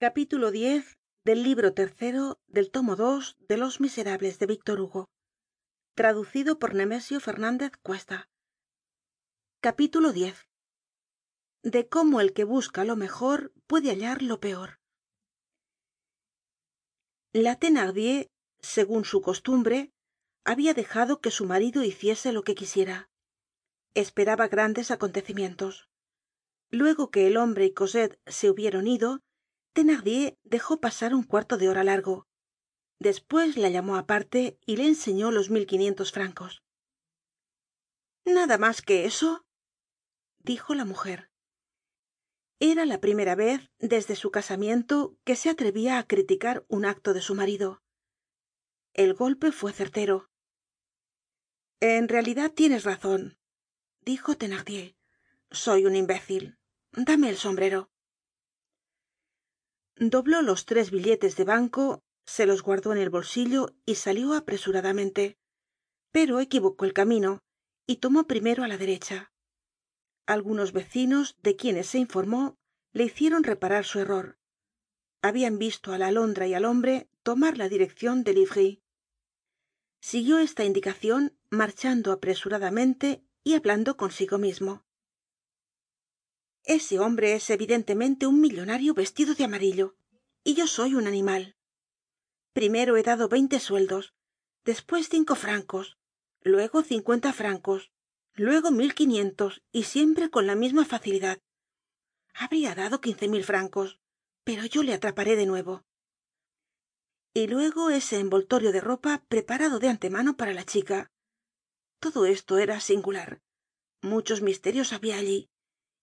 capítulo x del libro tercero del tomo dos de los miserables de víctor hugo. Traducido por nemesio fernandez cuesta. Capítulo x de cómo el que busca lo mejor puede hallar lo peor. La thenardier segun su costumbre habia dejado que su marido hiciese lo que quisiera. Esperaba grandes acontecimientos. Luego que el hombre y cosette se hubieron ido thenardier dejó pasar un cuarto de hora largo. Despues la llamó aparte y le enseñó los mil quinientos francos. Nada mas que eso dijo la mujer. Era la primera vez desde su casamiento que se atrevia á criticar un acto de su marido. El golpe fue certero. En realidad tienes razon dijo thenardier. Soy un imbécil. Dame el sombrero dobló los tres billetes de banco se los guardó en el bolsillo y salió apresuradamente. Pero equivocó el camino y tomó primero á la derecha. Algunos vecinos de quienes se informó le hicieron reparar su error. Habian visto á la alondra y al hombre tomar la direccion de livry. Siguió esta indicacion marchando apresuradamente y hablando consigo mismo ese hombre es evidentemente un millonario vestido de amarillo y yo soy un animal. Primero he dado veinte sueldos despues cinco francos luego cincuenta francos luego mil quinientos y siempre con la misma facilidad. Habria dado quince mil francos pero yo le atraparé de nuevo. Y luego ese envoltorio de ropa preparado de antemano para la chica. Todo esto era singular. Muchos misterios habia allí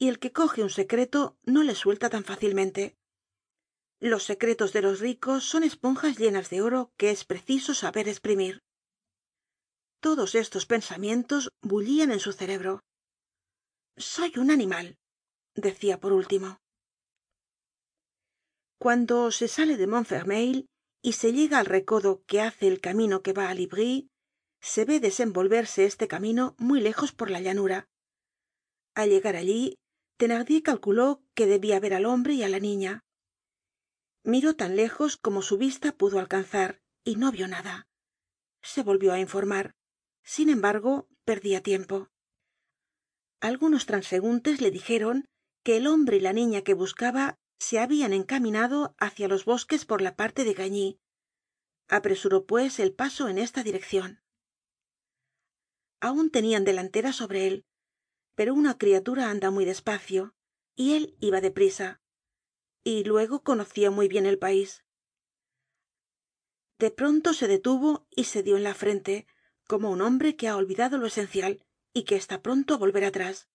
y el que coge un secreto no le suelta tan fácilmente. Los secretos de los ricos son esponjas llenas de oro que es preciso saber esprimir todos estos pensamientos bullian en su cerebro. Soy un animal decia por último. Cuando se sale de montfermeil y se llega al recodo que hace el camino que va á livry se ve desenvolverse este camino muy lejos por la llanura. Al llegar allí thenardier calculó que debia ver al hombre y á la niña. Miró tan lejos como su vista pudo alcanzar y no vio nada. Se volvió á informar. Sin embargo perdia tiempo. Algunos transeuntes le dijeron que el hombre y la niña que buscaba se habian encaminado hácia los bosques por la parte de gagny. Apresuró pues el paso en esta direccion aun tenian delantera sobre él pero una criatura anda muy despacio y él iba de prisa y luego conocia muy bien el pais de pronto se detuvo y se dio en la frente como un hombre que ha olvidado lo esencial y que está pronto á volver atrás.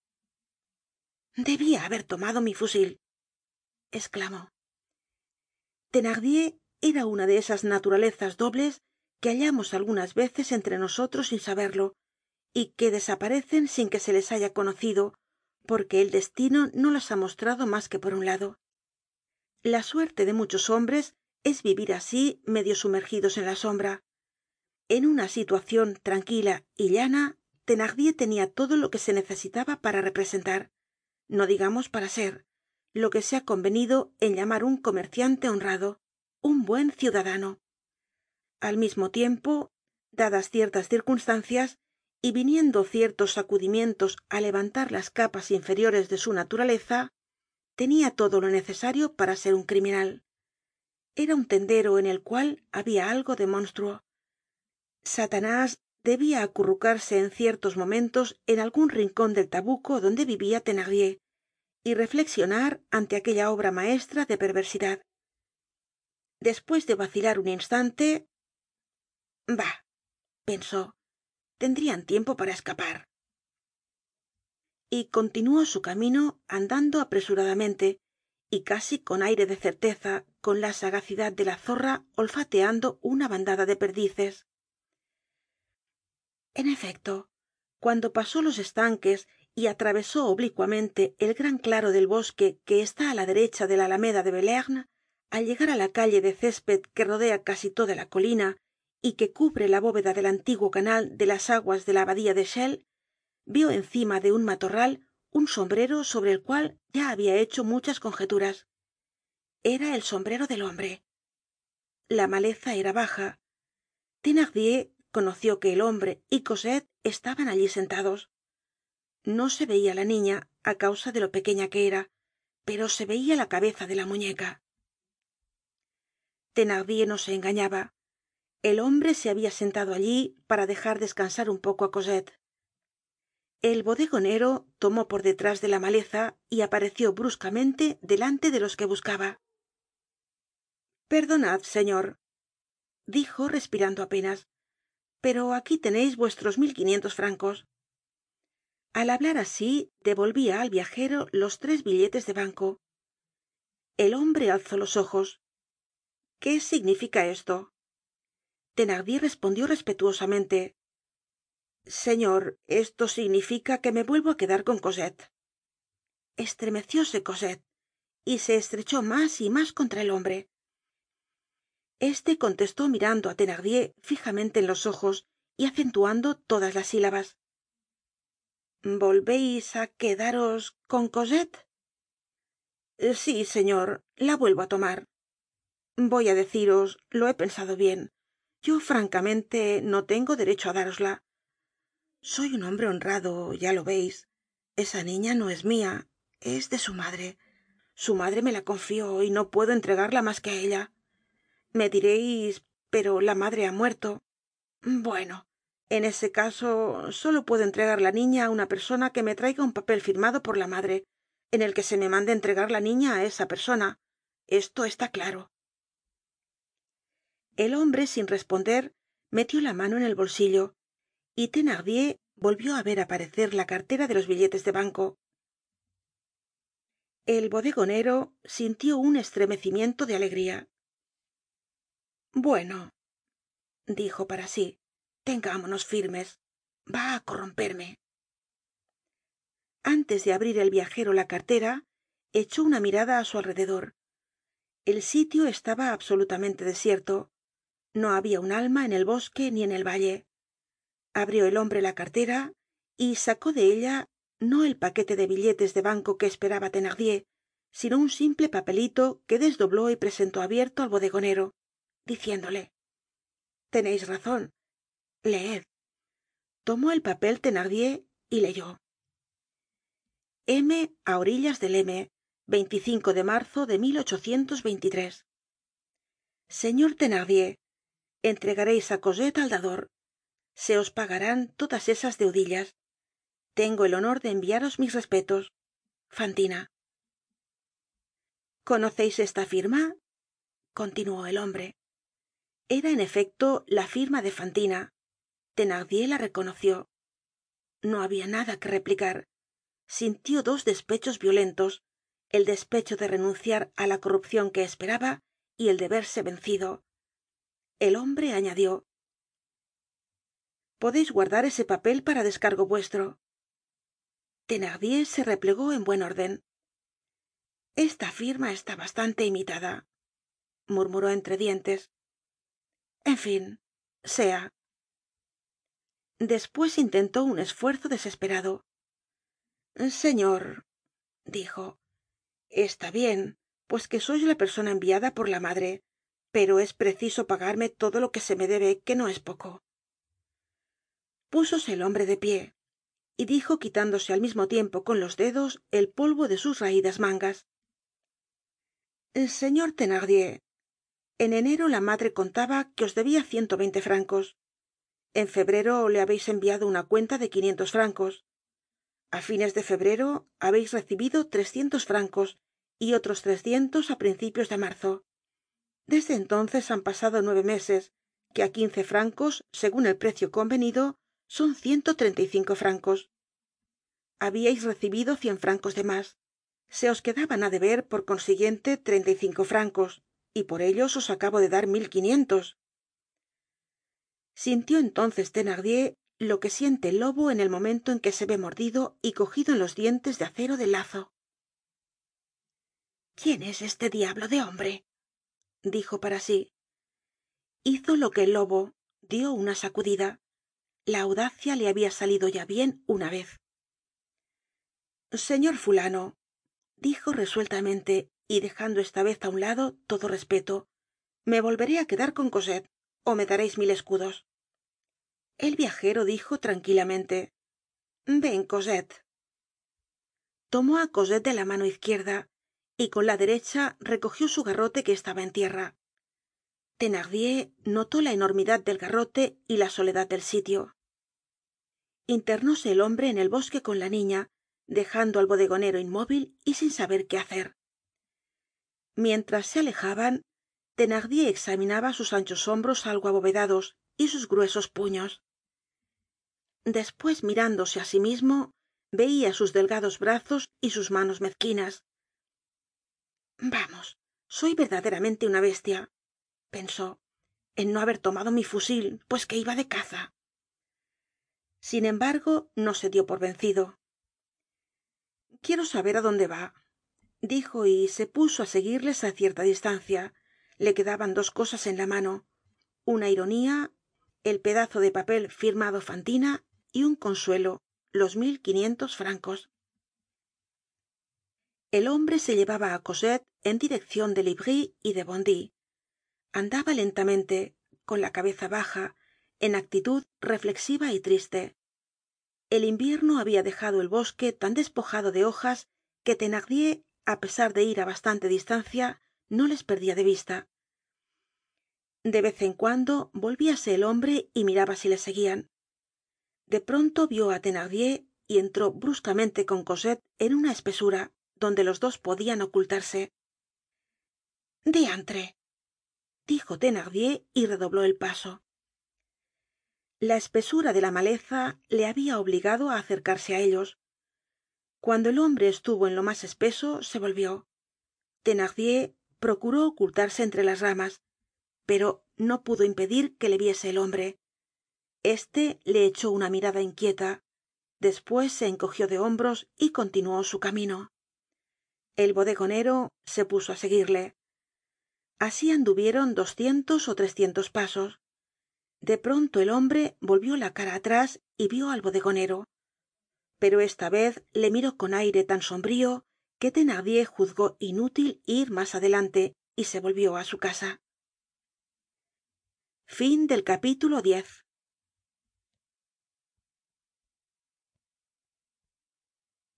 Debia haber tomado mi fusil esclamó thenardier era una de esas naturalezas dobles que hallamos algunas veces entre nosotros sin saberlo y que desaparecen sin que se les haya conocido porque el destino no las ha mostrado mas que por un lado. La suerte de muchos hombres es vivir así medio sumergidos en la sombra. En una situacion tranquila y llana thenardier tenia todo lo que se necesitaba para representar no digamos para ser lo que se ha convenido en llamar un comerciante honrado un buen ciudadano. Al mismo tiempo dadas ciertas circunstancias y viniendo ciertos sacudimientos á levantar las capas inferiores de su naturaleza tenia todo lo necesario para ser un criminal. Era un tendero en el cual habia algo de monstruo. Satanás debia acurrucarse en ciertos momentos en algun rincon del tabuco donde vivia thenardier y reflexionar ante aquella obra maestra de perversidad. Despues de vacilar un instante bah pensó tendrian tiempo para escapar. Y continuó su camino andando apresuradamente y casi con aire de certeza con la sagacidad de la zorra olfateando una bandada de perdices. En efecto cuando pasó los estanques y atravesó oblicuamente el gran claro del bosque que está á la derecha de la alameda de bellerne al llegar á la calle de césped que rodea casi toda la colina y que cubre la bóveda del antiguo canal de las aguas de la abadia de chelles vio encima de un matorral un sombrero sobre el cual ya habia hecho muchas conjeturas. Era el sombrero del hombre. La maleza era baja. Thenardier conoció que el hombre y cosette estaban allí sentados. No se veia la niña á causa de lo pequeña que era pero se veia la cabeza de la muñeca. Thenardier no se engañaba el hombre se habia sentado allí para dejar descansar un poco á cosette. El bodegonero tomó por detrás de la maleza y apareció bruscamente delante de los que buscaba. Perdonad señor dijo respirando apenas pero aquí teneis vuestros mil quinientos francos al hablar así devolvía al viajero los tres billetes de banco. El hombre alzó los ojos. Qué significa esto thenardier respondió respetuosamente. Señor esto significa que me vuelvo á quedar con cosette. Estremecióse cosette y se estrechó más y más contra el hombre. Este contestó mirando á thenardier fijamente en los ojos y acentuando todas las sílabas. Volveis á quedaros con cosette sí señor la vuelvo á tomar. Voy á deciros lo he pensado bien yo francamente no tengo derecho á dárosla. Soy un hombre honrado ya lo veis. Esa niña no es mia es de su madre. Su madre me la confió y no puedo entregarla mas que á ella. Me direis pero la madre ha muerto. Bueno en ese caso solo puedo entregar la niña á una persona que me traiga un papel firmado por la madre en el que se me mande entregar la niña á esa persona. Esto está claro el hombre sin responder metió la mano en el bolsillo y thenardier volvió á ver aparecer la cartera de los billetes de banco. El bodegonero sintió un estremecimiento de alegría. Bueno dijo para sí tengámonos firmes. Va á corromperme antes de abrir el viajero la cartera echó una mirada á su alrededor. El sitio estaba absolutamente desierto no habia un alma en el bosque ni en el valle. Abrió el hombre la cartera y sacó de ella no el paquete de billetes de banco que esperaba thenardier sino un simple papelito que desdobló y presentó abierto al bodegonero diciéndole teneis razon leed tomó el papel thenardier y leyó. M á orillas del m de marzo de señor entregareis á cosette al dador. Se os pagarán todas esas deudillas. Tengo el honor de enviaros mis respetos. Fantina. Conoceis esta firma continuó el hombre. Era en efecto la firma de fantina. Thenardier la reconoció. No había nada que replicar. Sintió dos despechos violentos el despecho de renunciar á la corrupcion que esperaba y el de verse vencido el hombre añadió podeis guardar ese papel para descargo vuestro. Thenardier se replegó en buen orden. Esta firma está bastante imitada murmuró entre dientes. En fin sea. Despues intentó un esfuerzo desesperado. Señor dijo está bien pues que sois la persona enviada por la madre pero es preciso pagarme todo lo que se me debe que no es poco. Púsose el hombre de pie y dijo quitándose al mismo tiempo con los dedos el polvo de sus raídas mangas. Señor thenardier en enero la madre contaba que os debia ciento veinte francos. En febrero le habeis enviado una cuenta de quinientos francos. A fines de febrero habeis recibido trescientos francos y otros trescientos á principios de marzo desde entonces han pasado nueve meses que á quince francos segun el precio convenido son ciento treinta y cinco francos. Habíais recibido cien francos de más. Se os quedaban á deber por consiguiente treinta y cinco francos y por ellos os acabo de dar mil quinientos. Sintió entonces thenardier lo que siente el lobo en el momento en que se ve mordido y cogido en los dientes de acero del lazo. Quién es este diablo de hombre dijo para sí. Hizo lo que el lobo dio una sacudida. La audacia le había salido ya bien una vez. Señor fulano dijo resueltamente y dejando esta vez á un lado todo respeto me volveré á quedar con cosette ó me dareis mil escudos. El viajero dijo tranquilamente ven cosette. Tomó á cosette de la mano izquierda y con la derecha recogió su garrote que estaba en tierra. Thenardier notó la enormidad del garrote y la soledad del sitio. Internóse el hombre en el bosque con la niña dejando al bodegonero inmóvil y sin saber qué hacer. Mientras se alejaban thenardier examinaba sus anchos hombros algo abovedados y sus gruesos puños. Despues mirándose á sí mismo veia sus delgados brazos y sus manos mezquinas vamos soy verdaderamente una bestia pensó en no haber tomado mi fusil pues que iba de caza. Sin embargo no se dio por vencido. Quiero saber á dónde va dijo y se puso á seguirles á cierta distancia. Le quedaban dos cosas en la mano una ironía el pedazo de papel firmado fantina y un consuelo los mil quinientos francos el hombre se llevaba á cosette en direccion de livry y de bondy. Andaba lentamente con la cabeza baja en actitud reflexiva y triste. El invierno habia dejado el bosque tan despojado de hojas que thenardier á pesar de ir á bastante distancia no les perdia de vista. De vez en cuando volvíase el hombre y miraba si le seguían. De pronto vio á thenardier y entró bruscamente con cosette en una espesura donde los dos podian ocultarse. Diantre dijo thenardier y redobló el paso. La espesura de la maleza le habia obligado á acercarse á ellos. Cuando el hombre estuvo en lo mas espeso se volvió. Thenardier procuró ocultarse entre las ramas pero no pudo impedir que le viese el hombre. Este le echó una mirada inquieta despues se encogió de hombros y continuó su camino el bodegonero se puso á seguirle. Así anduvieron doscientos ó trescientos pasos. De pronto el hombre volvió la cara atrás y vio al bodegonero. Pero esta vez le miró con aire tan sombrío que thenardier juzgó inútil ir mas adelante y se volvió á su casa